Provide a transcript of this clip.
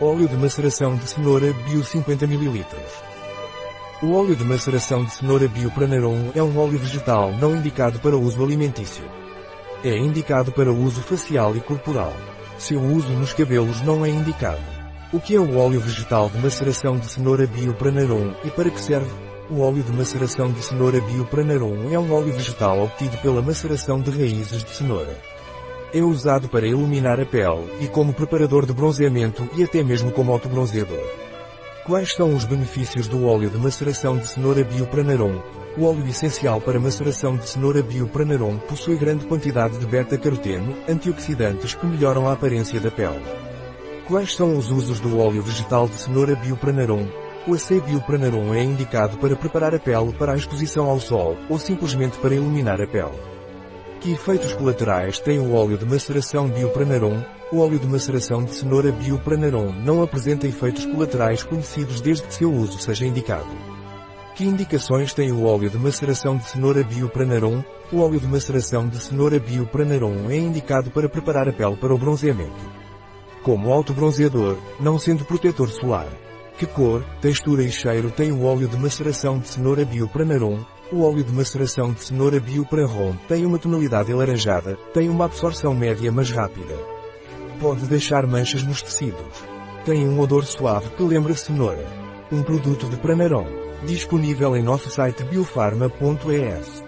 Óleo de maceração de cenoura Bio 50 ml. O óleo de maceração de cenoura Bio Pranarum é um óleo vegetal não indicado para uso alimentício. É indicado para uso facial e corporal. Seu uso nos cabelos não é indicado. O que é o óleo vegetal de maceração de cenoura Bio Pranarum e para que serve? O óleo de maceração de cenoura Bio Pranarum é um óleo vegetal obtido pela maceração de raízes de cenoura. É usado para iluminar a pele, e como preparador de bronzeamento e até mesmo como autobronzeador. Quais são os benefícios do óleo de maceração de cenoura Biopranarum? O óleo essencial para maceração de cenoura Biopranarum possui grande quantidade de beta-caroteno, antioxidantes que melhoram a aparência da pele. Quais são os usos do óleo vegetal de cenoura Biopranarum? O AC Biopranarum é indicado para preparar a pele para a exposição ao sol, ou simplesmente para iluminar a pele. Que efeitos colaterais tem o óleo de maceração Biopranarum? O óleo de maceração de cenoura Biopranarum não apresenta efeitos colaterais conhecidos desde que seu uso seja indicado. Que indicações tem o óleo de maceração de cenoura Biopranarum? O óleo de maceração de cenoura Biopranarum é indicado para preparar a pele para o bronzeamento. Como autobronzeador, não sendo protetor solar. Que cor, textura e cheiro tem o óleo de maceração de cenoura Biopranarum? O óleo de maceração de cenoura Bio para Rom tem uma tonalidade alaranjada, tem uma absorção média mas rápida. Pode deixar manchas nos tecidos. Tem um odor suave que lembra cenoura. Um produto de Pranarom. Disponível em nosso site biofarma.es.